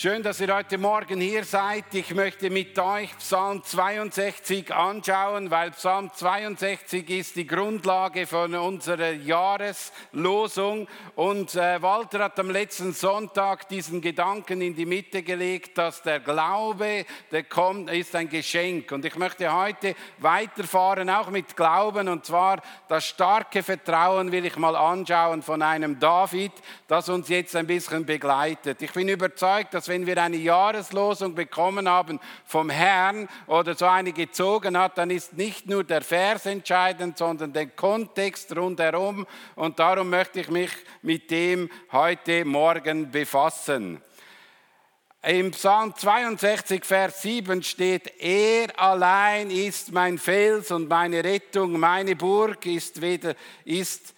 Schön, dass ihr heute Morgen hier seid. Ich möchte mit euch Psalm 62 anschauen, weil Psalm 62 ist die Grundlage von unserer Jahreslosung. Und äh, Walter hat am letzten Sonntag diesen Gedanken in die Mitte gelegt, dass der Glaube, der kommt, ist ein Geschenk. Und ich möchte heute weiterfahren, auch mit Glauben. Und zwar das starke Vertrauen will ich mal anschauen von einem David, das uns jetzt ein bisschen begleitet. Ich bin überzeugt, dass wenn wir eine Jahreslosung bekommen haben vom Herrn oder so eine gezogen hat, dann ist nicht nur der Vers entscheidend, sondern der Kontext rundherum. Und darum möchte ich mich mit dem heute Morgen befassen. Im Psalm 62, Vers 7 steht, er allein ist mein Fels und meine Rettung, meine Burg ist weder, ist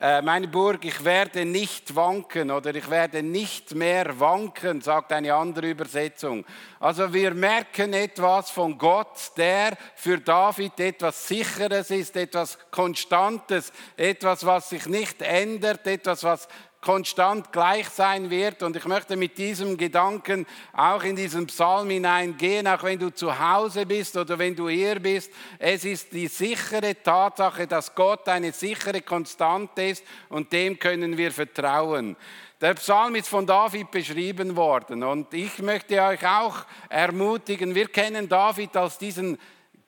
meine Burg, ich werde nicht wanken oder ich werde nicht mehr wanken, sagt eine andere Übersetzung. Also wir merken etwas von Gott, der für David etwas Sicheres ist, etwas Konstantes, etwas, was sich nicht ändert, etwas, was konstant gleich sein wird. Und ich möchte mit diesem Gedanken auch in diesen Psalm hineingehen, auch wenn du zu Hause bist oder wenn du hier bist. Es ist die sichere Tatsache, dass Gott eine sichere Konstante ist und dem können wir vertrauen. Der Psalm ist von David beschrieben worden und ich möchte euch auch ermutigen, wir kennen David als diesen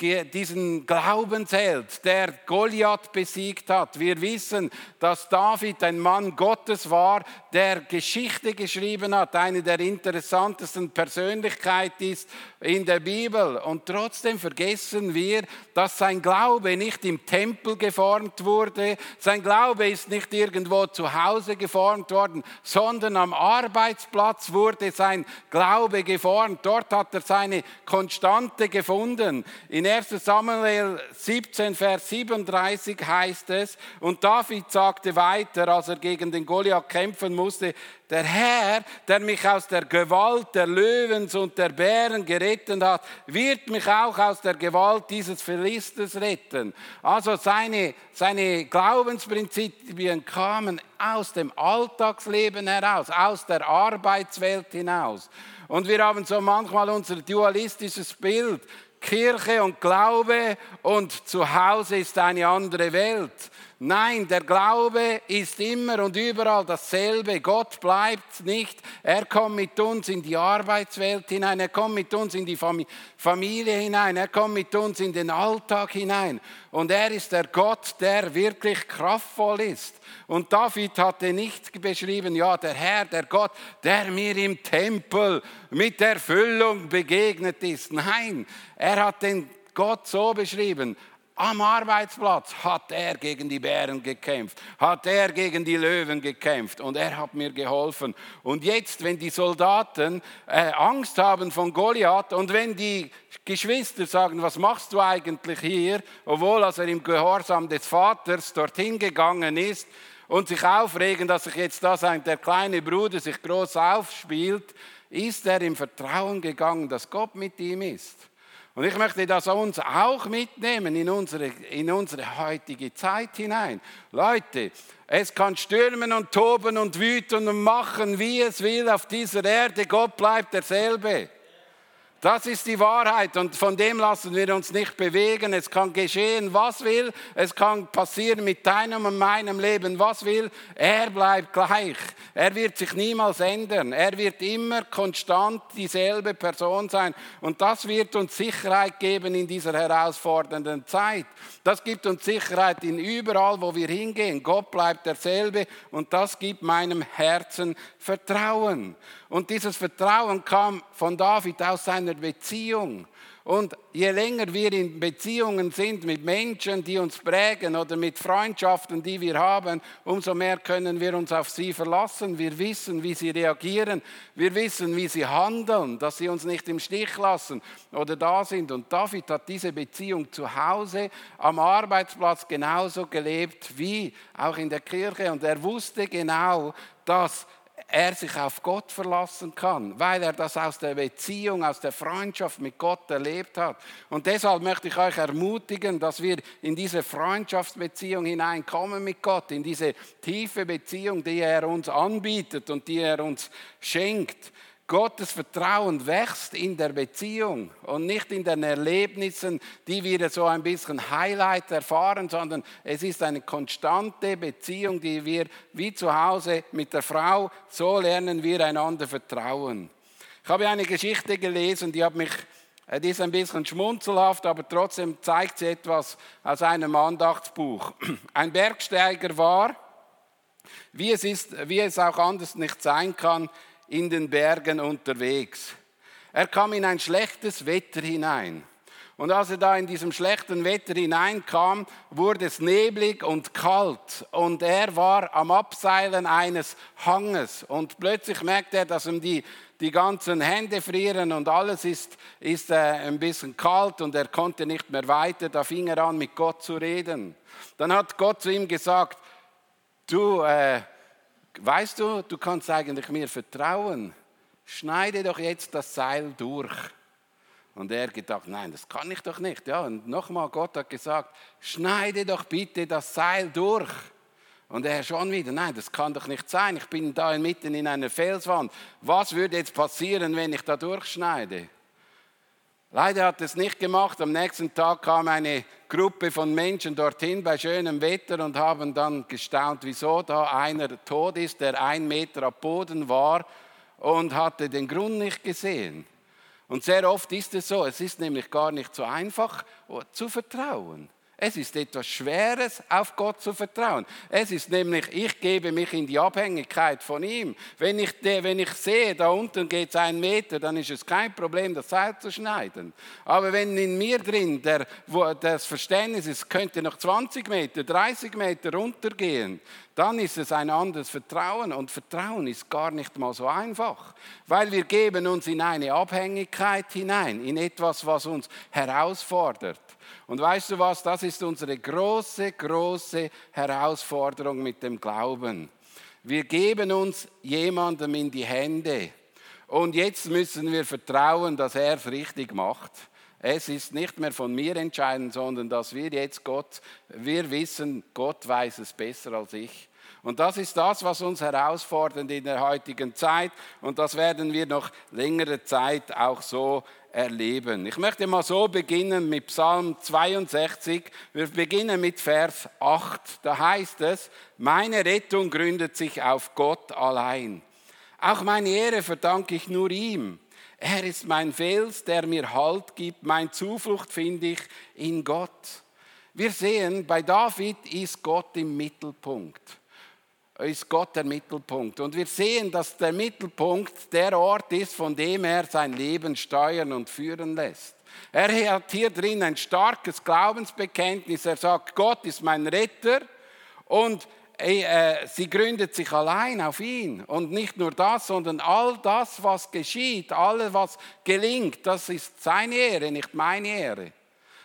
diesen Glaubensheld, der Goliath besiegt hat. Wir wissen, dass David ein Mann Gottes war, der Geschichte geschrieben hat, eine der interessantesten Persönlichkeiten ist in der Bibel. Und trotzdem vergessen wir, dass sein Glaube nicht im Tempel geformt wurde, sein Glaube ist nicht irgendwo zu Hause geformt worden, sondern am Arbeitsplatz wurde sein Glaube geformt. Dort hat er seine Konstante gefunden. In 1 Samuel 17, Vers 37 heißt es, und David sagte weiter, als er gegen den Goliath kämpfen musste, der Herr, der mich aus der Gewalt der Löwens und der Bären gerettet hat, wird mich auch aus der Gewalt dieses Philisters retten. Also seine, seine Glaubensprinzipien kamen aus dem Alltagsleben heraus, aus der Arbeitswelt hinaus. Und wir haben so manchmal unser dualistisches Bild. Kirche und Glaube und zu Hause ist eine andere Welt. Nein, der Glaube ist immer und überall dasselbe. Gott bleibt nicht. Er kommt mit uns in die Arbeitswelt hinein. Er kommt mit uns in die Familie hinein. Er kommt mit uns in den Alltag hinein. Und er ist der Gott, der wirklich kraftvoll ist. Und David hatte nicht beschrieben, ja, der Herr, der Gott, der mir im Tempel mit Erfüllung begegnet ist. Nein, er hat den Gott so beschrieben, am Arbeitsplatz hat er gegen die Bären gekämpft, hat er gegen die Löwen gekämpft und er hat mir geholfen. Und jetzt, wenn die Soldaten äh, Angst haben von Goliath und wenn die Geschwister sagen, was machst du eigentlich hier, obwohl als er im Gehorsam des Vaters dorthin gegangen ist und sich aufregen, dass sich jetzt da der kleine Bruder sich groß aufspielt, ist er im Vertrauen gegangen, dass Gott mit ihm ist. Und ich möchte das uns auch mitnehmen in unsere, in unsere heutige Zeit hinein. Leute, es kann stürmen und toben und wüten und machen, wie es will auf dieser Erde. Gott bleibt derselbe. Das ist die Wahrheit und von dem lassen wir uns nicht bewegen. Es kann geschehen, was will. Es kann passieren mit deinem und meinem Leben, was will. Er bleibt gleich. Er wird sich niemals ändern. Er wird immer konstant dieselbe Person sein. Und das wird uns Sicherheit geben in dieser herausfordernden Zeit. Das gibt uns Sicherheit in überall, wo wir hingehen. Gott bleibt derselbe und das gibt meinem Herzen Vertrauen. Und dieses Vertrauen kam von David aus seiner Beziehung. Und je länger wir in Beziehungen sind mit Menschen, die uns prägen oder mit Freundschaften, die wir haben, umso mehr können wir uns auf sie verlassen. Wir wissen, wie sie reagieren. Wir wissen, wie sie handeln, dass sie uns nicht im Stich lassen oder da sind. Und David hat diese Beziehung zu Hause, am Arbeitsplatz genauso gelebt wie auch in der Kirche. Und er wusste genau, dass er sich auf Gott verlassen kann, weil er das aus der Beziehung, aus der Freundschaft mit Gott erlebt hat. Und deshalb möchte ich euch ermutigen, dass wir in diese Freundschaftsbeziehung hineinkommen mit Gott, in diese tiefe Beziehung, die er uns anbietet und die er uns schenkt. Gottes Vertrauen wächst in der Beziehung und nicht in den Erlebnissen, die wir so ein bisschen Highlight erfahren, sondern es ist eine konstante Beziehung, die wir wie zu Hause mit der Frau, so lernen wir einander vertrauen. Ich habe eine Geschichte gelesen, die hat mich äh, die ist ein bisschen schmunzelhaft, aber trotzdem zeigt sie etwas aus einem Andachtsbuch. Ein Bergsteiger war, wie es, ist, wie es auch anders nicht sein kann, in den Bergen unterwegs. Er kam in ein schlechtes Wetter hinein. Und als er da in diesem schlechten Wetter hineinkam, wurde es neblig und kalt. Und er war am Abseilen eines Hanges. Und plötzlich merkte er, dass ihm die, die ganzen Hände frieren und alles ist, ist äh, ein bisschen kalt und er konnte nicht mehr weiter. Da fing er an, mit Gott zu reden. Dann hat Gott zu ihm gesagt, du, äh, weißt du, du kannst eigentlich mir vertrauen. Schneide doch jetzt das Seil durch. Und er gedacht, nein, das kann ich doch nicht. Ja, und nochmal, Gott hat gesagt, schneide doch bitte das Seil durch. Und er schon wieder, nein, das kann doch nicht sein. Ich bin da mitten in einer Felswand. Was würde jetzt passieren, wenn ich da durchschneide? Leider hat es nicht gemacht. Am nächsten Tag kam eine Gruppe von Menschen dorthin bei schönem Wetter und haben dann gestaunt, wieso da einer tot ist, der ein Meter ab Boden war und hatte den Grund nicht gesehen. Und sehr oft ist es so, es ist nämlich gar nicht so einfach zu vertrauen. Es ist etwas Schweres, auf Gott zu vertrauen. Es ist nämlich, ich gebe mich in die Abhängigkeit von ihm. Wenn ich, wenn ich sehe, da unten geht es einen Meter, dann ist es kein Problem, das Seil zu schneiden. Aber wenn in mir drin der, wo das Verständnis ist, könnte noch 20 Meter, 30 Meter runtergehen, dann ist es ein anderes Vertrauen. Und Vertrauen ist gar nicht mal so einfach, weil wir geben uns in eine Abhängigkeit hinein, in etwas, was uns herausfordert. Und weißt du was, das ist unsere große, große Herausforderung mit dem Glauben. Wir geben uns jemandem in die Hände und jetzt müssen wir vertrauen, dass er es richtig macht. Es ist nicht mehr von mir entscheidend, sondern dass wir jetzt Gott, wir wissen, Gott weiß es besser als ich. Und das ist das, was uns herausfordert in der heutigen Zeit. Und das werden wir noch längere Zeit auch so erleben. Ich möchte mal so beginnen mit Psalm 62. Wir beginnen mit Vers 8. Da heißt es, meine Rettung gründet sich auf Gott allein. Auch meine Ehre verdanke ich nur ihm. Er ist mein Fels, der mir Halt gibt. Mein Zuflucht finde ich in Gott. Wir sehen, bei David ist Gott im Mittelpunkt ist Gott der Mittelpunkt. Und wir sehen, dass der Mittelpunkt der Ort ist, von dem er sein Leben steuern und führen lässt. Er hat hier drin ein starkes Glaubensbekenntnis. Er sagt, Gott ist mein Retter und äh, sie gründet sich allein auf ihn. Und nicht nur das, sondern all das, was geschieht, alles, was gelingt, das ist seine Ehre, nicht meine Ehre.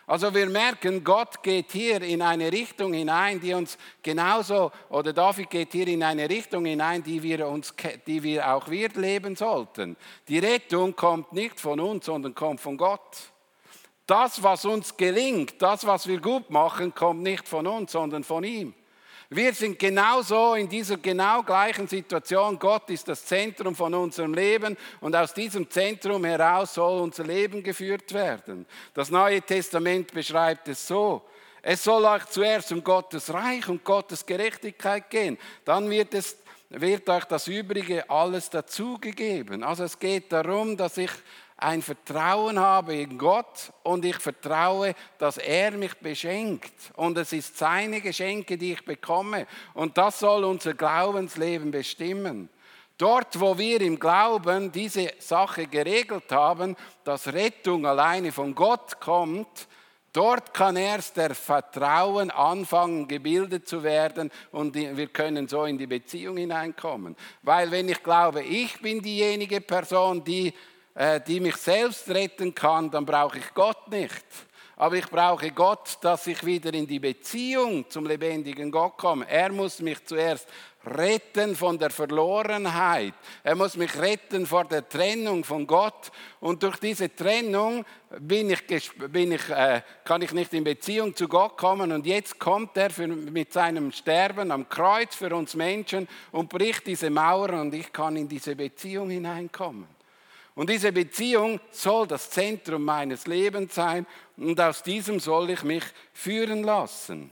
Also wir merken, Gott geht hier in eine Richtung hinein, die uns genauso, oder David geht hier in eine Richtung hinein, die wir, uns, die wir auch wir leben sollten. Die Rettung kommt nicht von uns, sondern kommt von Gott. Das, was uns gelingt, das, was wir gut machen, kommt nicht von uns, sondern von ihm. Wir sind genauso in dieser genau gleichen Situation. Gott ist das Zentrum von unserem Leben und aus diesem Zentrum heraus soll unser Leben geführt werden. Das Neue Testament beschreibt es so. Es soll euch zuerst um Gottes Reich und Gottes Gerechtigkeit gehen. Dann wird, es, wird euch das Übrige alles dazugegeben. Also es geht darum, dass ich ein Vertrauen habe in Gott und ich vertraue, dass er mich beschenkt. Und es ist seine Geschenke, die ich bekomme. Und das soll unser Glaubensleben bestimmen. Dort, wo wir im Glauben diese Sache geregelt haben, dass Rettung alleine von Gott kommt, dort kann erst der Vertrauen anfangen, gebildet zu werden und wir können so in die Beziehung hineinkommen. Weil wenn ich glaube, ich bin diejenige Person, die die mich selbst retten kann, dann brauche ich Gott nicht. Aber ich brauche Gott, dass ich wieder in die Beziehung zum lebendigen Gott komme. Er muss mich zuerst retten von der Verlorenheit. Er muss mich retten vor der Trennung von Gott. Und durch diese Trennung bin ich, bin ich, äh, kann ich nicht in Beziehung zu Gott kommen. Und jetzt kommt er für, mit seinem Sterben am Kreuz für uns Menschen und bricht diese Mauern und ich kann in diese Beziehung hineinkommen. Und diese Beziehung soll das Zentrum meines Lebens sein und aus diesem soll ich mich führen lassen.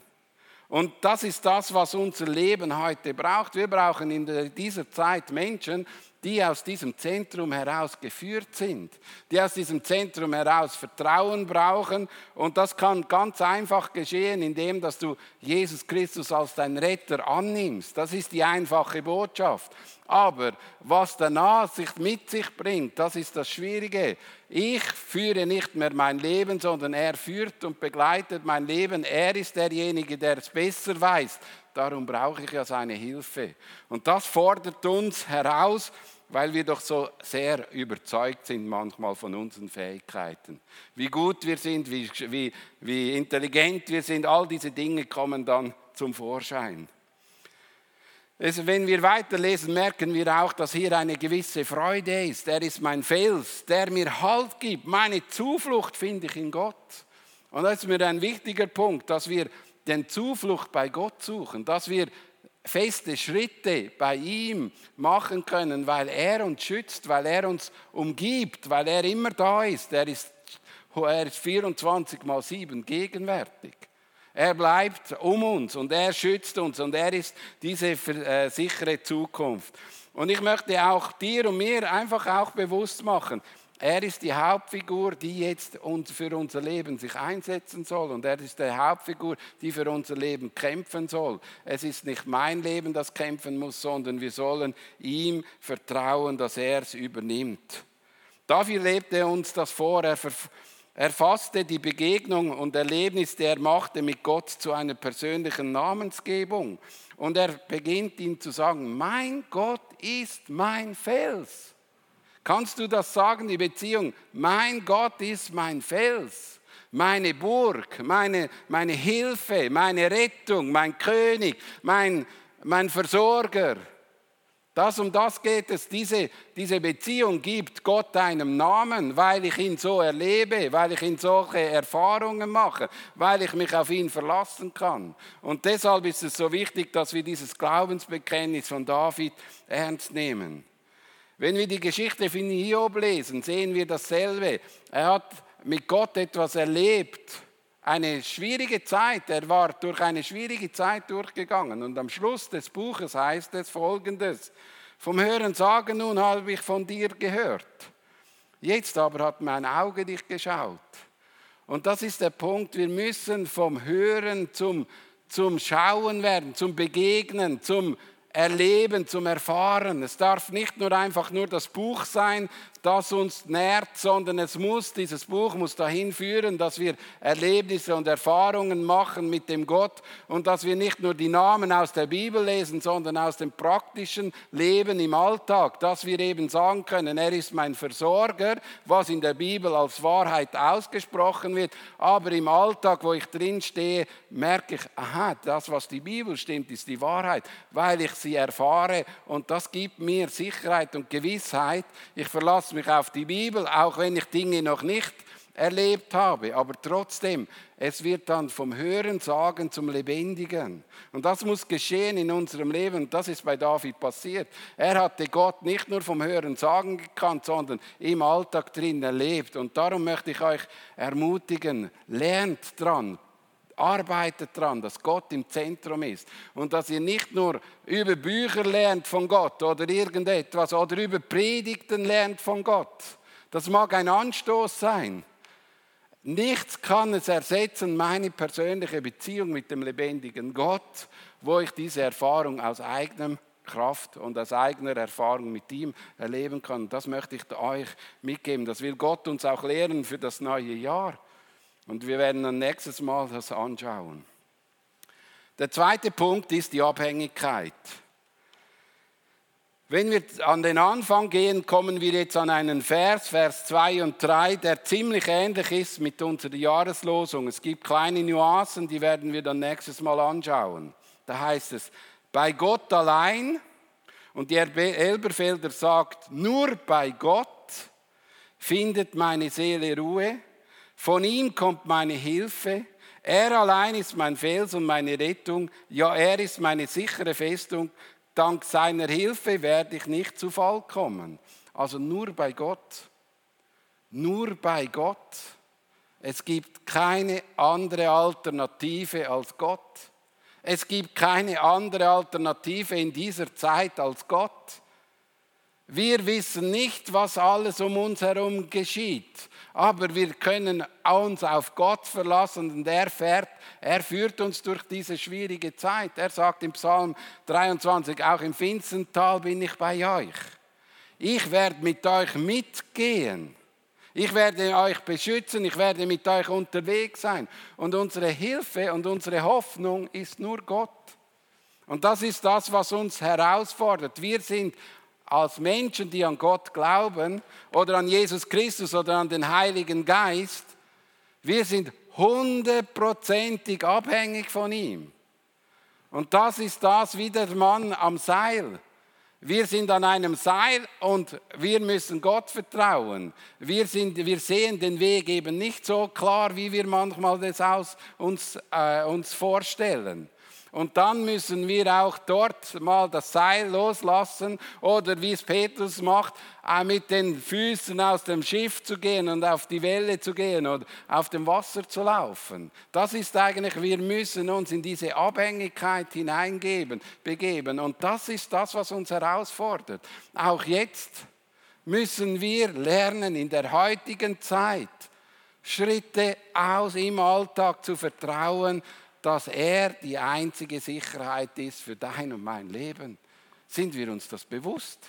Und das ist das, was unser Leben heute braucht. Wir brauchen in dieser Zeit Menschen, die aus diesem Zentrum heraus geführt sind, die aus diesem Zentrum heraus Vertrauen brauchen. Und das kann ganz einfach geschehen, indem dass du Jesus Christus als dein Retter annimmst. Das ist die einfache Botschaft. Aber was danach sich mit sich bringt, das ist das Schwierige. Ich führe nicht mehr mein Leben, sondern er führt und begleitet mein Leben. Er ist derjenige, der es besser weiß. Darum brauche ich ja seine Hilfe. Und das fordert uns heraus, weil wir doch so sehr überzeugt sind manchmal von unseren Fähigkeiten. Wie gut wir sind, wie, wie, wie intelligent wir sind, all diese Dinge kommen dann zum Vorschein. Also wenn wir weiterlesen, merken wir auch, dass hier eine gewisse Freude ist. Er ist mein Fels, der mir Halt gibt. Meine Zuflucht finde ich in Gott. Und das ist mir ein wichtiger Punkt, dass wir den Zuflucht bei Gott suchen, dass wir feste Schritte bei ihm machen können, weil er uns schützt, weil er uns umgibt, weil er immer da ist. Er ist, er ist 24 mal 7 gegenwärtig. Er bleibt um uns und er schützt uns und er ist diese äh, sichere Zukunft. Und ich möchte auch dir und mir einfach auch bewusst machen, er ist die Hauptfigur, die jetzt für unser Leben sich einsetzen soll. Und er ist die Hauptfigur, die für unser Leben kämpfen soll. Es ist nicht mein Leben, das kämpfen muss, sondern wir sollen ihm vertrauen, dass er es übernimmt. Dafür lebte er uns das vor. Er, er fasste die Begegnung und Erlebnis, die er machte mit Gott zu einer persönlichen Namensgebung. Und er beginnt ihm zu sagen, mein Gott ist mein Fels. Kannst du das sagen, die Beziehung? Mein Gott ist mein Fels, meine Burg, meine, meine Hilfe, meine Rettung, mein König, mein, mein Versorger. Das um das geht es. Diese, diese Beziehung gibt Gott einen Namen, weil ich ihn so erlebe, weil ich ihn solche Erfahrungen mache, weil ich mich auf ihn verlassen kann. Und deshalb ist es so wichtig, dass wir dieses Glaubensbekenntnis von David ernst nehmen. Wenn wir die Geschichte von Hiob lesen, sehen wir dasselbe. Er hat mit Gott etwas erlebt, eine schwierige Zeit. Er war durch eine schwierige Zeit durchgegangen. Und am Schluss des Buches heißt es folgendes. Vom Hören sagen nun habe ich von dir gehört. Jetzt aber hat mein Auge dich geschaut. Und das ist der Punkt, wir müssen vom Hören zum, zum Schauen werden, zum Begegnen, zum Erleben, zum Erfahren. Es darf nicht nur einfach nur das Buch sein, das uns nährt, sondern es muss, dieses Buch muss dahin führen, dass wir Erlebnisse und Erfahrungen machen mit dem Gott und dass wir nicht nur die Namen aus der Bibel lesen, sondern aus dem praktischen Leben im Alltag, dass wir eben sagen können, er ist mein Versorger, was in der Bibel als Wahrheit ausgesprochen wird, aber im Alltag, wo ich drin stehe, merke ich, aha, das, was die Bibel stimmt, ist die Wahrheit, weil ich sie erfahre und das gibt mir Sicherheit und Gewissheit. Ich verlasse mich auf die Bibel, auch wenn ich Dinge noch nicht erlebt habe. Aber trotzdem, es wird dann vom Hören sagen zum Lebendigen. Und das muss geschehen in unserem Leben. Das ist bei David passiert. Er hatte Gott nicht nur vom Hören sagen gekannt, sondern im Alltag drin erlebt. Und darum möchte ich euch ermutigen, lernt dran, arbeitet dran, dass Gott im Zentrum ist und dass ihr nicht nur über Bücher lernt von Gott oder irgendetwas oder über Predigten lernt von Gott. Das mag ein Anstoß sein. Nichts kann es ersetzen, meine persönliche Beziehung mit dem lebendigen Gott, wo ich diese Erfahrung aus eigenem Kraft und aus eigener Erfahrung mit ihm erleben kann. Das möchte ich euch mitgeben. Das will Gott uns auch lehren für das neue Jahr. Und wir werden dann nächstes Mal das anschauen. Der zweite Punkt ist die Abhängigkeit. Wenn wir an den Anfang gehen, kommen wir jetzt an einen Vers, Vers 2 und 3, der ziemlich ähnlich ist mit unserer Jahreslosung. Es gibt kleine Nuancen, die werden wir dann nächstes Mal anschauen. Da heißt es, bei Gott allein. Und die Elberfelder sagt, nur bei Gott findet meine Seele Ruhe. Von ihm kommt meine Hilfe. Er allein ist mein Fels und meine Rettung. Ja, er ist meine sichere Festung. Dank seiner Hilfe werde ich nicht zu Fall kommen. Also nur bei Gott. Nur bei Gott. Es gibt keine andere Alternative als Gott. Es gibt keine andere Alternative in dieser Zeit als Gott. Wir wissen nicht, was alles um uns herum geschieht, aber wir können uns auf Gott verlassen und er fährt, er führt uns durch diese schwierige Zeit. Er sagt im Psalm 23, auch im finstern bin ich bei euch. Ich werde mit euch mitgehen. Ich werde euch beschützen, ich werde mit euch unterwegs sein. Und unsere Hilfe und unsere Hoffnung ist nur Gott. Und das ist das, was uns herausfordert. Wir sind als Menschen, die an Gott glauben oder an Jesus Christus oder an den Heiligen Geist, wir sind hundertprozentig abhängig von ihm. Und das ist das wie der Mann am Seil. Wir sind an einem Seil und wir müssen Gott vertrauen. Wir, sind, wir sehen den Weg eben nicht so klar, wie wir manchmal das aus uns, äh, uns vorstellen. Und dann müssen wir auch dort mal das Seil loslassen oder wie es Petrus macht, mit den Füßen aus dem Schiff zu gehen und auf die Welle zu gehen oder auf dem Wasser zu laufen. Das ist eigentlich, wir müssen uns in diese Abhängigkeit hineingeben, begeben. Und das ist das, was uns herausfordert. Auch jetzt müssen wir lernen, in der heutigen Zeit Schritte aus im Alltag zu vertrauen, dass er die einzige Sicherheit ist für dein und mein Leben. Sind wir uns das bewusst?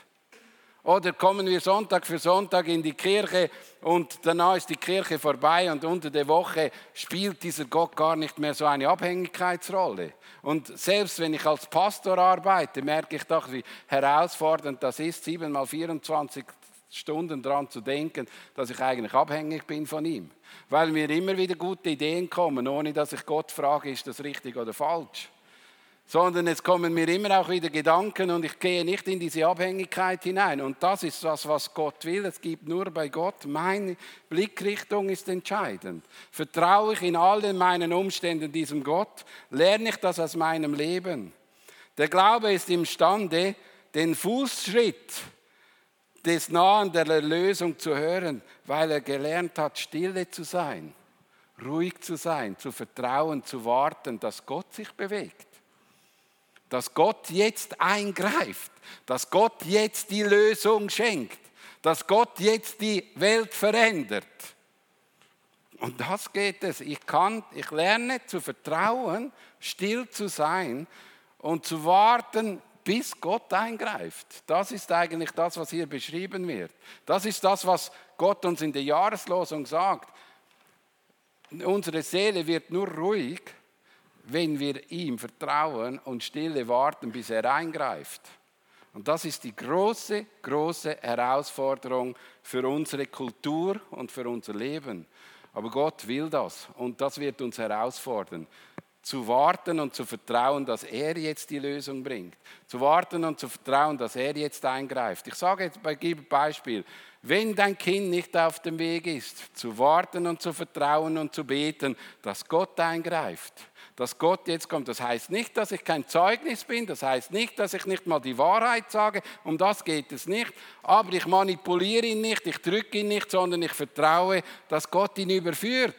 Oder kommen wir Sonntag für Sonntag in die Kirche und danach ist die Kirche vorbei und unter der Woche spielt dieser Gott gar nicht mehr so eine Abhängigkeitsrolle. Und selbst wenn ich als Pastor arbeite, merke ich doch, wie herausfordernd das ist, 7 mal 24 Stunden daran zu denken, dass ich eigentlich abhängig bin von ihm. Weil mir immer wieder gute Ideen kommen, ohne dass ich Gott frage, ist das richtig oder falsch. Sondern es kommen mir immer auch wieder Gedanken und ich gehe nicht in diese Abhängigkeit hinein. Und das ist das, was Gott will. Es gibt nur bei Gott. Meine Blickrichtung ist entscheidend. Vertraue ich in allen meinen Umständen diesem Gott? Lerne ich das aus meinem Leben? Der Glaube ist imstande, den Fußschritt des Nahen der Erlösung zu hören, weil er gelernt hat, stille zu sein, ruhig zu sein, zu vertrauen, zu warten, dass Gott sich bewegt. Dass Gott jetzt eingreift, dass Gott jetzt die Lösung schenkt, dass Gott jetzt die Welt verändert. Und das geht es. Ich kann, ich lerne zu vertrauen, still zu sein und zu warten, bis Gott eingreift. Das ist eigentlich das, was hier beschrieben wird. Das ist das, was Gott uns in der Jahreslosung sagt. Unsere Seele wird nur ruhig, wenn wir ihm vertrauen und stille warten, bis er eingreift. Und das ist die große, große Herausforderung für unsere Kultur und für unser Leben. Aber Gott will das und das wird uns herausfordern zu warten und zu vertrauen, dass er jetzt die Lösung bringt. Zu warten und zu vertrauen, dass er jetzt eingreift. Ich sage jetzt, ich gebe ein Beispiel. Wenn dein Kind nicht auf dem Weg ist, zu warten und zu vertrauen und zu beten, dass Gott eingreift dass Gott jetzt kommt. Das heißt nicht, dass ich kein Zeugnis bin, das heißt nicht, dass ich nicht mal die Wahrheit sage, um das geht es nicht, aber ich manipuliere ihn nicht, ich drücke ihn nicht, sondern ich vertraue, dass Gott ihn überführt.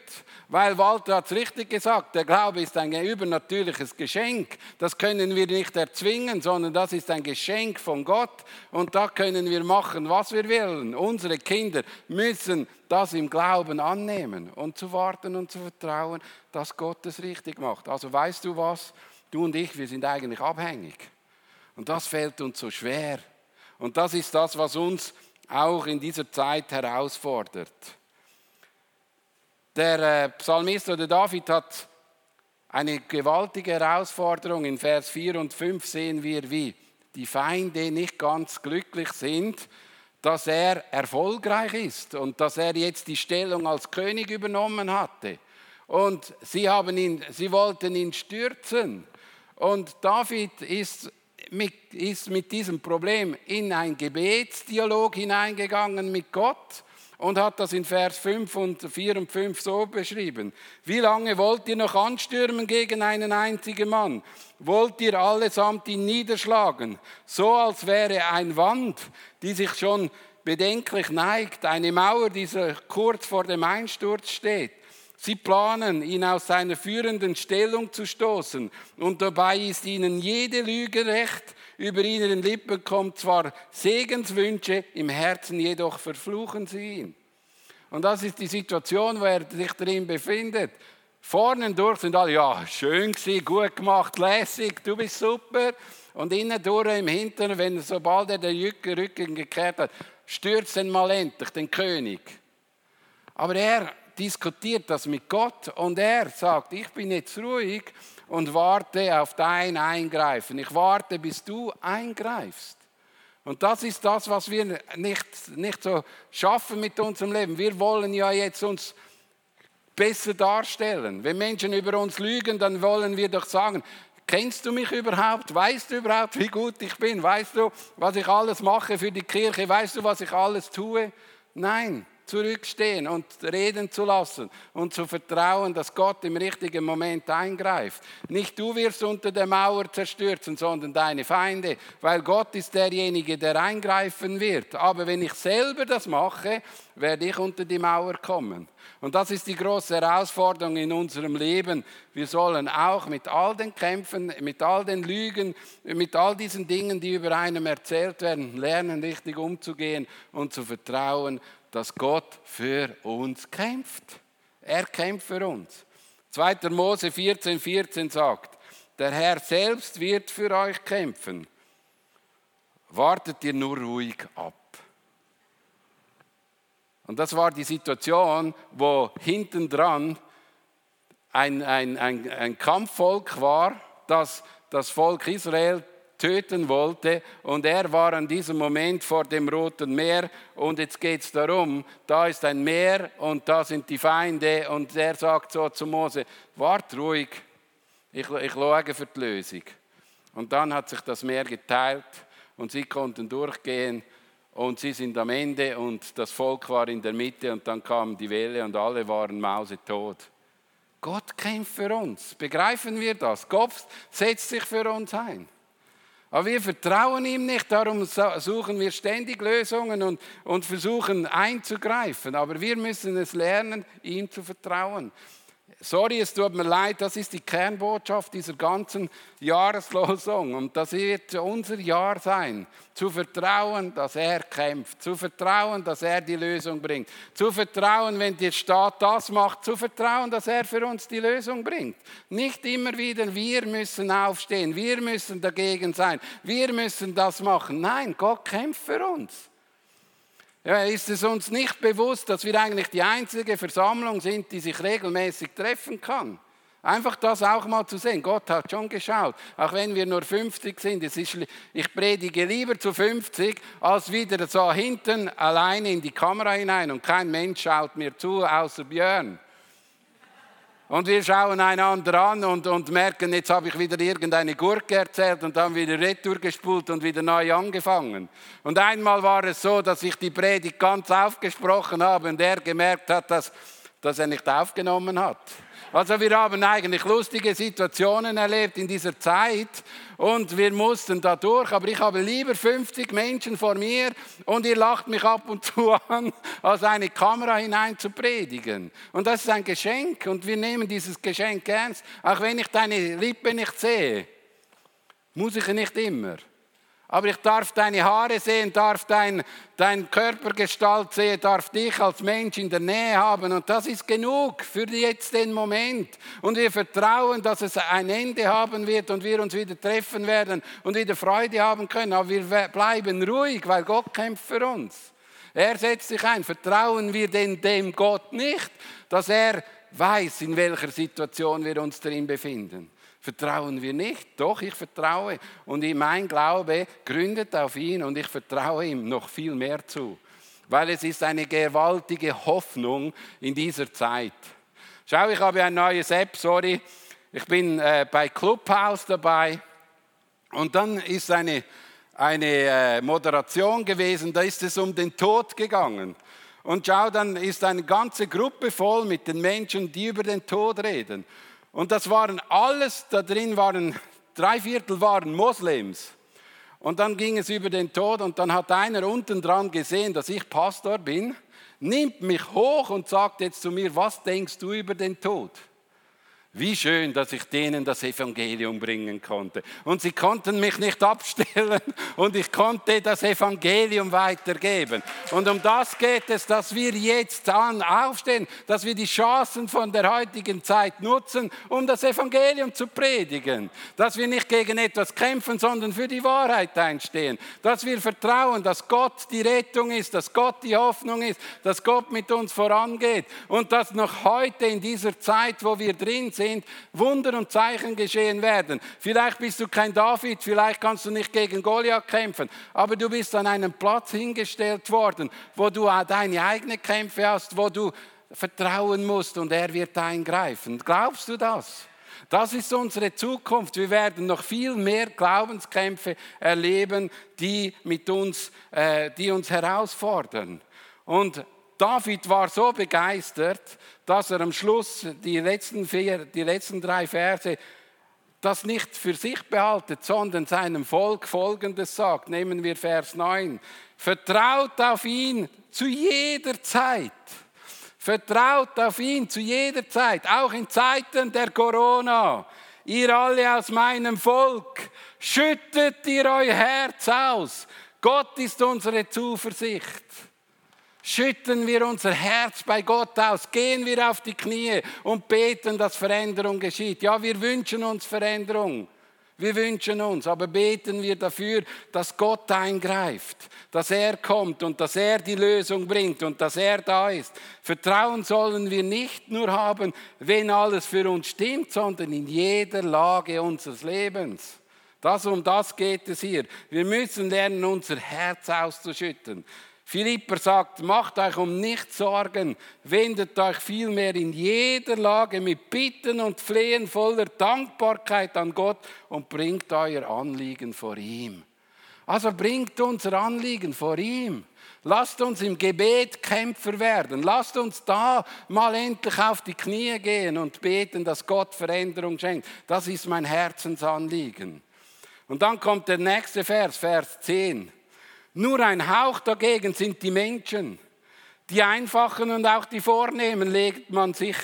Weil Walter hat es richtig gesagt, der Glaube ist ein übernatürliches Geschenk. Das können wir nicht erzwingen, sondern das ist ein Geschenk von Gott. Und da können wir machen, was wir wollen. Unsere Kinder müssen das im Glauben annehmen und zu warten und zu vertrauen, dass Gott es richtig macht. Also weißt du was? Du und ich, wir sind eigentlich abhängig. Und das fällt uns so schwer. Und das ist das, was uns auch in dieser Zeit herausfordert. Der äh, Psalmist oder David hat eine gewaltige Herausforderung. In Vers 4 und 5 sehen wir, wie die Feinde nicht ganz glücklich sind, dass er erfolgreich ist und dass er jetzt die Stellung als König übernommen hatte. Und sie, haben ihn, sie wollten ihn stürzen. Und David ist mit, ist mit diesem Problem in ein Gebetsdialog hineingegangen mit Gott und hat das in Vers 5 und 4 und 5 so beschrieben. Wie lange wollt ihr noch anstürmen gegen einen einzigen Mann? Wollt ihr allesamt ihn niederschlagen? So als wäre ein Wand, die sich schon bedenklich neigt, eine Mauer, die kurz vor dem Einsturz steht. Sie planen, ihn aus seiner führenden Stellung zu stoßen. Und dabei ist ihnen jede Lüge recht. Über ihren Lippen kommt zwar Segenswünsche, im Herzen jedoch verfluchen sie ihn. Und das ist die Situation, wo er sich drin befindet. Vorne durch sind alle, ja, schön gewesen, gut gemacht, lässig, du bist super. Und innen durch im Hinteren, wenn sobald er den Rücken gekehrt hat, stürzt dann mal endlich den König. Aber er diskutiert das mit Gott und er sagt, ich bin jetzt ruhig und warte auf dein Eingreifen. Ich warte, bis du eingreifst. Und das ist das, was wir nicht, nicht so schaffen mit unserem Leben. Wir wollen ja jetzt uns besser darstellen. Wenn Menschen über uns lügen, dann wollen wir doch sagen, kennst du mich überhaupt? Weißt du überhaupt, wie gut ich bin? Weißt du, was ich alles mache für die Kirche? Weißt du, was ich alles tue? Nein, zurückstehen und reden zu lassen und zu vertrauen, dass Gott im richtigen Moment eingreift. Nicht du wirst unter der Mauer zerstürzen, sondern deine Feinde, weil Gott ist derjenige, der eingreifen wird. Aber wenn ich selber das mache, werde ich unter die Mauer kommen. Und das ist die große Herausforderung in unserem Leben. Wir sollen auch mit all den Kämpfen, mit all den Lügen, mit all diesen Dingen, die über einem erzählt werden, lernen, richtig umzugehen und zu vertrauen, dass Gott für uns kämpft. Er kämpft für uns. 2. Mose 14, 14 sagt, der Herr selbst wird für euch kämpfen. Wartet ihr nur ruhig ab. Und das war die Situation, wo hinten dran ein, ein, ein, ein Kampfvolk war, das das Volk Israel töten wollte. Und er war an diesem Moment vor dem Roten Meer. Und jetzt geht es darum, da ist ein Meer und da sind die Feinde. Und er sagt so zu Mose, wart ruhig, ich, ich schaue für die Lösung. Und dann hat sich das Meer geteilt und sie konnten durchgehen und sie sind am Ende und das Volk war in der Mitte und dann kam die Welle und alle waren mausetot. Gott kämpft für uns. Begreifen wir das? Gott setzt sich für uns ein. Aber wir vertrauen ihm nicht, darum suchen wir ständig Lösungen und, und versuchen einzugreifen. Aber wir müssen es lernen, ihm zu vertrauen. Sorry, es tut mir leid, das ist die Kernbotschaft dieser ganzen Jahreslosung. Und das wird unser Jahr sein, zu vertrauen, dass er kämpft, zu vertrauen, dass er die Lösung bringt, zu vertrauen, wenn der Staat das macht, zu vertrauen, dass er für uns die Lösung bringt. Nicht immer wieder, wir müssen aufstehen, wir müssen dagegen sein, wir müssen das machen. Nein, Gott kämpft für uns. Ist es uns nicht bewusst, dass wir eigentlich die einzige Versammlung sind, die sich regelmäßig treffen kann? Einfach das auch mal zu sehen. Gott hat schon geschaut. Auch wenn wir nur 50 sind. Ist, ich predige lieber zu 50, als wieder so hinten alleine in die Kamera hinein und kein Mensch schaut mir zu, außer Björn. Und wir schauen einander an und, und merken, jetzt habe ich wieder irgendeine Gurke erzählt und dann wieder retour gespult und wieder neu angefangen. Und einmal war es so, dass ich die Predigt ganz aufgesprochen habe und er gemerkt hat, dass, dass er nicht aufgenommen hat. Also wir haben eigentlich lustige Situationen erlebt in dieser Zeit und wir mussten da durch, aber ich habe lieber 50 Menschen vor mir und ihr lacht mich ab und zu an, als eine Kamera hinein zu predigen. Und das ist ein Geschenk und wir nehmen dieses Geschenk ernst, auch wenn ich deine Lippe nicht sehe. Muss ich nicht immer. Aber ich darf deine Haare sehen, darf dein, dein Körpergestalt sehen, darf dich als Mensch in der Nähe haben. Und das ist genug für jetzt den Moment. Und wir vertrauen, dass es ein Ende haben wird und wir uns wieder treffen werden und wieder Freude haben können. Aber wir bleiben ruhig, weil Gott kämpft für uns. Er setzt sich ein. Vertrauen wir denn dem Gott nicht, dass er weiß, in welcher Situation wir uns drin befinden. Vertrauen wir nicht? Doch, ich vertraue. Und mein Glaube gründet auf ihn und ich vertraue ihm noch viel mehr zu. Weil es ist eine gewaltige Hoffnung in dieser Zeit. Schau, ich habe ein neues App, sorry. ich bin äh, bei Clubhouse dabei und dann ist eine, eine äh, Moderation gewesen, da ist es um den Tod gegangen. Und schau, dann ist eine ganze Gruppe voll mit den Menschen, die über den Tod reden. Und das waren alles, da drin waren, drei Viertel waren Moslems. Und dann ging es über den Tod und dann hat einer unten dran gesehen, dass ich Pastor bin, nimmt mich hoch und sagt jetzt zu mir, was denkst du über den Tod? Wie schön, dass ich denen das Evangelium bringen konnte. Und sie konnten mich nicht abstellen und ich konnte das Evangelium weitergeben. Und um das geht es, dass wir jetzt aufstehen, dass wir die Chancen von der heutigen Zeit nutzen, um das Evangelium zu predigen. Dass wir nicht gegen etwas kämpfen, sondern für die Wahrheit einstehen. Dass wir vertrauen, dass Gott die Rettung ist, dass Gott die Hoffnung ist, dass Gott mit uns vorangeht. Und dass noch heute in dieser Zeit, wo wir drin sind, sind, Wunder und Zeichen geschehen werden. Vielleicht bist du kein David, vielleicht kannst du nicht gegen Goliath kämpfen, aber du bist an einem Platz hingestellt worden, wo du deine eigenen Kämpfe hast, wo du vertrauen musst und er wird eingreifen. Glaubst du das? Das ist unsere Zukunft. Wir werden noch viel mehr Glaubenskämpfe erleben, die, mit uns, äh, die uns herausfordern. Und David war so begeistert, dass er am Schluss die letzten, vier, die letzten drei Verse das nicht für sich behaltet, sondern seinem Volk Folgendes sagt. Nehmen wir Vers 9. Vertraut auf ihn zu jeder Zeit. Vertraut auf ihn zu jeder Zeit, auch in Zeiten der Corona. Ihr alle aus meinem Volk, schüttet ihr euer Herz aus. Gott ist unsere Zuversicht schütten wir unser Herz bei Gott aus, gehen wir auf die Knie und beten, dass Veränderung geschieht. Ja, wir wünschen uns Veränderung. Wir wünschen uns, aber beten wir dafür, dass Gott eingreift, dass er kommt und dass er die Lösung bringt und dass er da ist. Vertrauen sollen wir nicht nur haben, wenn alles für uns stimmt, sondern in jeder Lage unseres Lebens. Das um das geht es hier. Wir müssen lernen, unser Herz auszuschütten. Philipper sagt, macht euch um nichts Sorgen, wendet euch vielmehr in jeder Lage mit Bitten und Flehen voller Dankbarkeit an Gott und bringt euer Anliegen vor ihm. Also bringt unser Anliegen vor ihm. Lasst uns im Gebet Kämpfer werden. Lasst uns da mal endlich auf die Knie gehen und beten, dass Gott Veränderung schenkt. Das ist mein Herzensanliegen. Und dann kommt der nächste Vers, Vers 10. Nur ein Hauch dagegen sind die Menschen. Die Einfachen und auch die Vornehmen legt man, sich,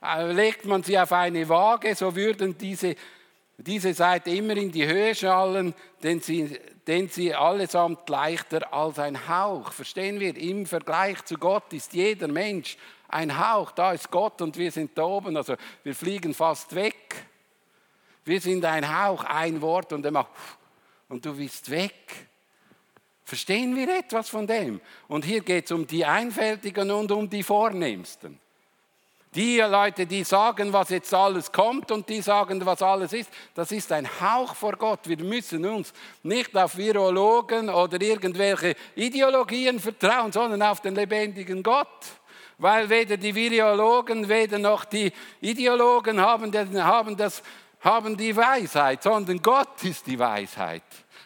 äh, legt man sie auf eine Waage, so würden diese, diese Seite immer in die Höhe schallen, denn sie, denn sie allesamt leichter als ein Hauch. Verstehen wir? Im Vergleich zu Gott ist jeder Mensch ein Hauch. Da ist Gott und wir sind da oben. Also wir fliegen fast weg. Wir sind ein Hauch, ein Wort und macht und du bist weg. Verstehen wir etwas von dem? Und hier geht es um die Einfältigen und um die Vornehmsten. Die Leute, die sagen, was jetzt alles kommt und die sagen, was alles ist, das ist ein Hauch vor Gott. Wir müssen uns nicht auf Virologen oder irgendwelche Ideologien vertrauen, sondern auf den lebendigen Gott. Weil weder die Virologen, weder noch die Ideologen haben, das, haben die Weisheit, sondern Gott ist die Weisheit.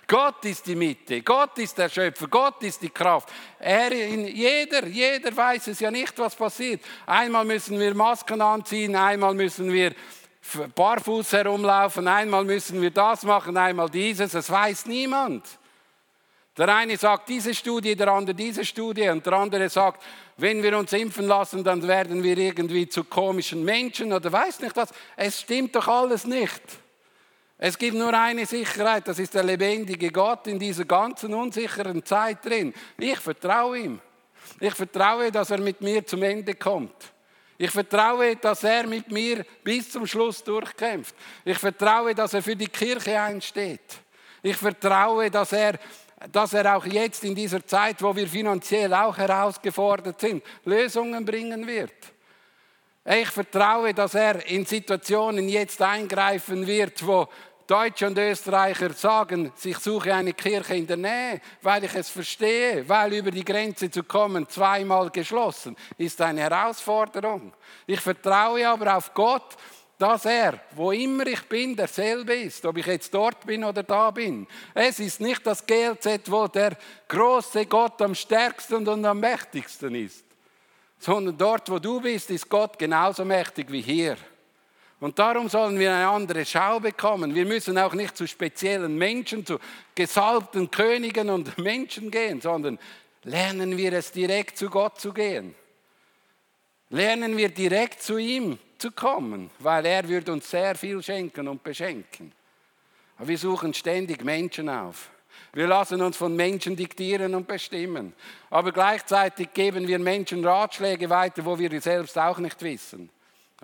Gott ist die Mitte, Gott ist der Schöpfer, Gott ist die Kraft. Er, jeder, jeder weiß es ja nicht, was passiert. Einmal müssen wir Masken anziehen, einmal müssen wir barfuß herumlaufen, einmal müssen wir das machen, einmal dieses. Es weiß niemand. Der eine sagt diese Studie, der andere diese Studie und der andere sagt, wenn wir uns impfen lassen, dann werden wir irgendwie zu komischen Menschen oder weiß nicht was. Es stimmt doch alles nicht. Es gibt nur eine Sicherheit, das ist der lebendige Gott in dieser ganzen unsicheren Zeit drin. Ich vertraue ihm. Ich vertraue, dass er mit mir zum Ende kommt. Ich vertraue, dass er mit mir bis zum Schluss durchkämpft. Ich vertraue, dass er für die Kirche einsteht. Ich vertraue, dass er, dass er auch jetzt in dieser Zeit, wo wir finanziell auch herausgefordert sind, Lösungen bringen wird. Ich vertraue, dass er in Situationen jetzt eingreifen wird, wo Deutsche und Österreicher sagen, ich suche eine Kirche in der Nähe, weil ich es verstehe, weil über die Grenze zu kommen, zweimal geschlossen, ist eine Herausforderung. Ich vertraue aber auf Gott, dass er, wo immer ich bin, derselbe ist, ob ich jetzt dort bin oder da bin. Es ist nicht das GLZ, wo der große Gott am stärksten und am mächtigsten ist, sondern dort, wo du bist, ist Gott genauso mächtig wie hier. Und darum sollen wir eine andere Schau bekommen. Wir müssen auch nicht zu speziellen Menschen, zu gesalbten Königen und Menschen gehen, sondern lernen wir es direkt zu Gott zu gehen. Lernen wir direkt zu ihm zu kommen, weil er wird uns sehr viel schenken und beschenken. Aber wir suchen ständig Menschen auf. Wir lassen uns von Menschen diktieren und bestimmen. Aber gleichzeitig geben wir Menschen Ratschläge weiter, wo wir selbst auch nicht wissen.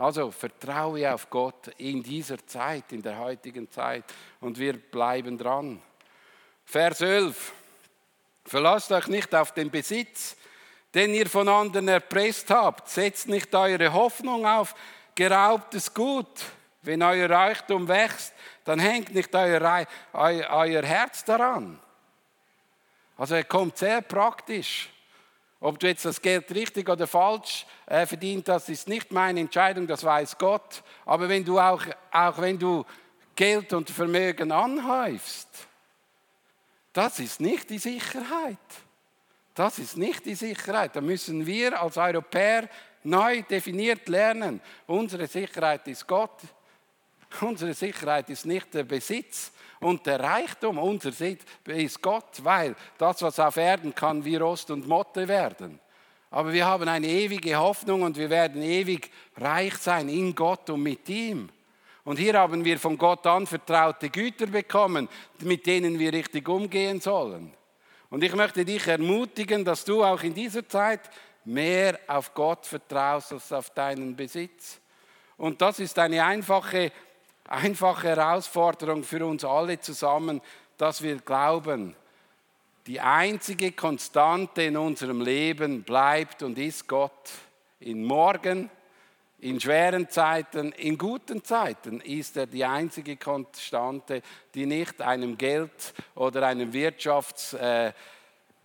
Also vertraue auf Gott in dieser Zeit, in der heutigen Zeit und wir bleiben dran. Vers 11. Verlasst euch nicht auf den Besitz, den ihr von anderen erpresst habt. Setzt nicht eure Hoffnung auf geraubtes Gut. Wenn euer Reichtum wächst, dann hängt nicht euer, euer, Herz daran. Also er kommt sehr praktisch. Ob du jetzt das Geld richtig oder falsch äh, verdient hast, ist nicht meine Entscheidung, das weiß Gott. Aber wenn du auch, auch wenn du Geld und Vermögen anhäufst, das ist nicht die Sicherheit. Das ist nicht die Sicherheit. Da müssen wir als Europäer neu definiert lernen. Unsere Sicherheit ist Gott. Unsere Sicherheit ist nicht der Besitz, und der Reichtum unser Sitz ist Gott, weil das, was auf Erden kann, wie Rost und Motte werden. Aber wir haben eine ewige Hoffnung und wir werden ewig reich sein in Gott und mit ihm. Und hier haben wir von Gott anvertraute Güter bekommen, mit denen wir richtig umgehen sollen. Und ich möchte dich ermutigen, dass du auch in dieser Zeit mehr auf Gott vertraust als auf deinen Besitz. Und das ist eine einfache einfache Herausforderung für uns alle zusammen, dass wir glauben, die einzige Konstante in unserem Leben bleibt und ist Gott. In Morgen, in schweren Zeiten, in guten Zeiten ist er die einzige Konstante, die nicht einem Geld oder einem Wirtschafts... Äh,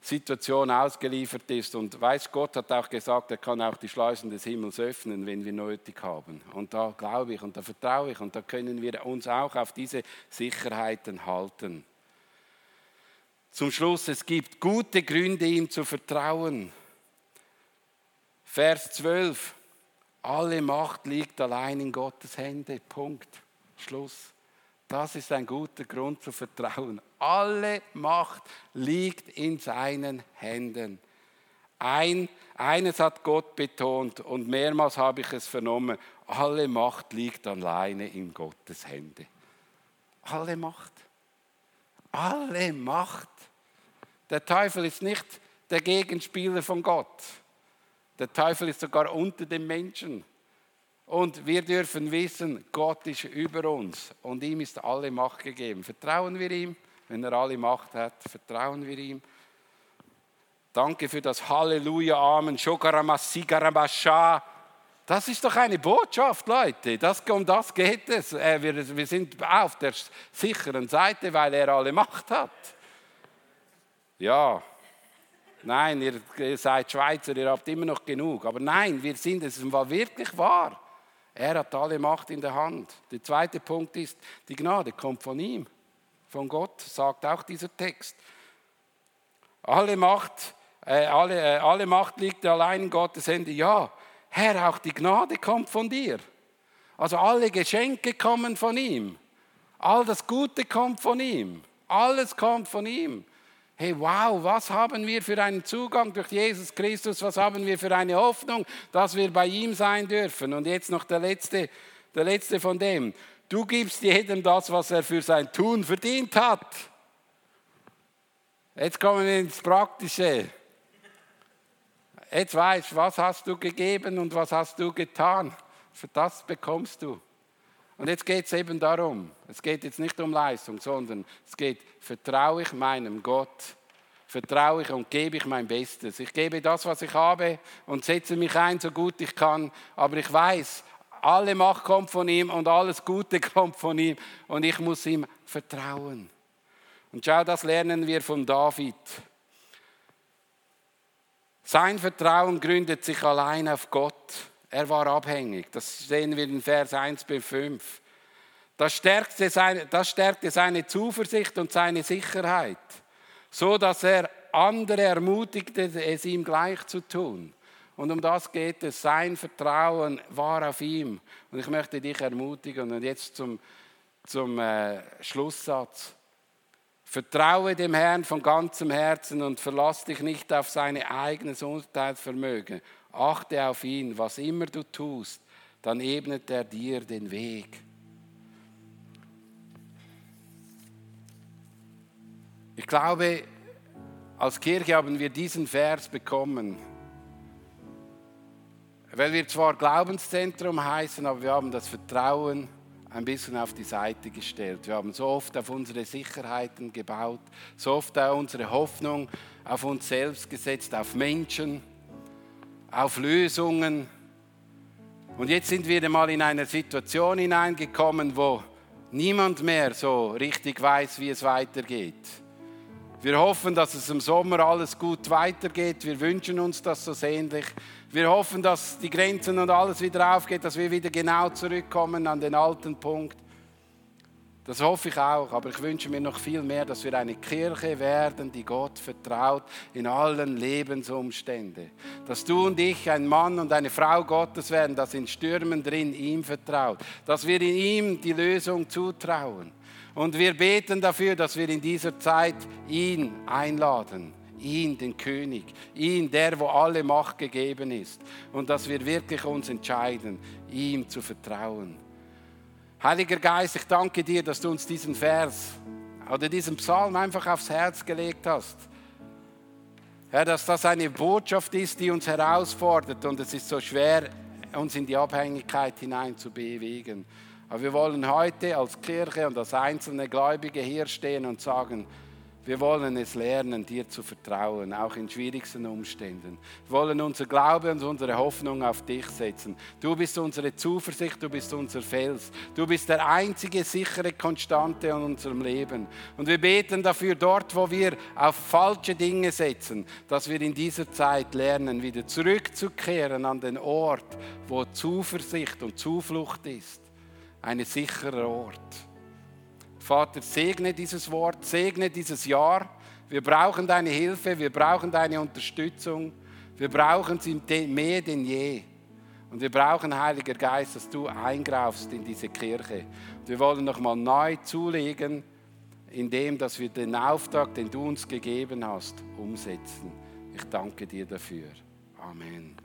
Situation ausgeliefert ist. Und weiß Gott hat auch gesagt, er kann auch die Schleusen des Himmels öffnen, wenn wir nötig haben. Und da glaube ich und da vertraue ich und da können wir uns auch auf diese Sicherheiten halten. Zum Schluss, es gibt gute Gründe, ihm zu vertrauen. Vers 12. Alle Macht liegt allein in Gottes Hände. Punkt. Schluss. Das ist ein guter Grund zu vertrauen. Alle Macht liegt in seinen Händen. Ein, eines hat Gott betont und mehrmals habe ich es vernommen. Alle Macht liegt alleine in Gottes Hände. Alle Macht. Alle Macht. Der Teufel ist nicht der Gegenspieler von Gott. Der Teufel ist sogar unter den Menschen. Und wir dürfen wissen, Gott ist über uns und ihm ist alle Macht gegeben. Vertrauen wir ihm, wenn er alle Macht hat, vertrauen wir ihm. Danke für das Halleluja, Amen, Shokaramassigaramasha. Das ist doch eine Botschaft, Leute. Das, um das geht es. Äh, wir, wir sind auf der sicheren Seite, weil er alle Macht hat. Ja, nein, ihr, seid Schweizer, ihr habt immer noch genug. Aber nein, wir sind, es war wirklich wahr. Er hat alle Macht in der Hand. Der zweite Punkt ist, die Gnade kommt von ihm, von Gott, sagt auch dieser Text. Alle Macht, äh, alle, äh, alle Macht liegt allein in Gottes Hände. Ja, Herr, auch die Gnade kommt von dir. Also alle Geschenke kommen von ihm. All das Gute kommt von ihm. Alles kommt von ihm hey, wow, was haben wir für einen Zugang durch Jesus Christus, was haben wir für eine Hoffnung, dass wir bei ihm sein dürfen. Und jetzt noch der letzte, der letzte von dem. Du gibst jedem das, was er für sein Tun verdient hat. Jetzt kommen wir ins Praktische. Jetzt weißt du, was hast du gegeben und was hast du getan. Für das bekommst du. Und jetzt geht es eben darum, es geht jetzt nicht um Leistung, sondern es geht, vertraue ich meinem Gott, vertraue ich und gebe ich mein Bestes. Ich gebe das, was ich habe und setze mich ein, so gut ich kann, aber ich weiß, alle Macht kommt von ihm und alles Gute kommt von ihm und ich muss ihm vertrauen. Und schau, das lernen wir von David. Sein Vertrauen gründet sich allein auf Gott. Er war abhängig. Das sehen wir in Vers 1 bis 5. Das stärkte, seine, das stärkte seine Zuversicht und seine Sicherheit, so dass er andere ermutigte, es ihm gleich zu tun. Und um das geht es. Sein Vertrauen war auf ihm. Und ich möchte dich ermutigen. Und jetzt zum, zum äh, Schlusssatz. Vertraue dem Herrn von ganzem Herzen und verlass dich nicht auf seine eigenes Urteilsvermögen. Achte auf ihn, was immer du tust, dann ebnet er dir den Weg. Ich glaube, als Kirche haben wir diesen Vers bekommen, weil wir zwar Glaubenszentrum heißen, aber wir haben das Vertrauen ein bisschen auf die Seite gestellt. Wir haben so oft auf unsere Sicherheiten gebaut, so oft unsere Hoffnung auf uns selbst gesetzt, auf Menschen, auf Lösungen. Und jetzt sind wir mal in eine Situation hineingekommen, wo niemand mehr so richtig weiß, wie es weitergeht. Wir hoffen, dass es im Sommer alles gut weitergeht. Wir wünschen uns das so sehnlich. Wir hoffen, dass die Grenzen und alles wieder aufgeht, dass wir wieder genau zurückkommen an den alten Punkt. Das hoffe ich auch, aber ich wünsche mir noch viel mehr, dass wir eine Kirche werden, die Gott vertraut in allen Lebensumständen. Dass du und ich ein Mann und eine Frau Gottes werden, das in Stürmen drin ihm vertraut. Dass wir in ihm die Lösung zutrauen. Und wir beten dafür, dass wir in dieser Zeit ihn einladen ihn, den König, ihn, der, wo alle Macht gegeben ist. Und dass wir wirklich uns entscheiden, ihm zu vertrauen. Heiliger Geist, ich danke dir, dass du uns diesen Vers oder diesen Psalm einfach aufs Herz gelegt hast. Herr, dass das eine Botschaft ist, die uns herausfordert und es ist so schwer, uns in die Abhängigkeit hinein zu bewegen. Aber wir wollen heute als Kirche und als einzelne Gläubige hier stehen und sagen, wir wollen es lernen, dir zu vertrauen, auch in schwierigsten Umständen. Wir wollen unser Glaube und unsere Hoffnung auf dich setzen. Du bist unsere Zuversicht, du bist unser Fels. Du bist der einzige sichere Konstante in unserem Leben. Und wir beten dafür, dort, wo wir auf falsche Dinge setzen, dass wir in dieser Zeit lernen, wieder zurückzukehren an den Ort, wo Zuversicht und Zuflucht ist. Ein sicherer Ort. Vater, segne dieses Wort, segne dieses Jahr. Wir brauchen deine Hilfe, wir brauchen deine Unterstützung. Wir brauchen sie mehr denn je. Und wir brauchen, Heiliger Geist, dass du eingreifst in diese Kirche. Wir wollen nochmal neu zulegen, indem dass wir den Auftrag, den du uns gegeben hast, umsetzen. Ich danke dir dafür. Amen.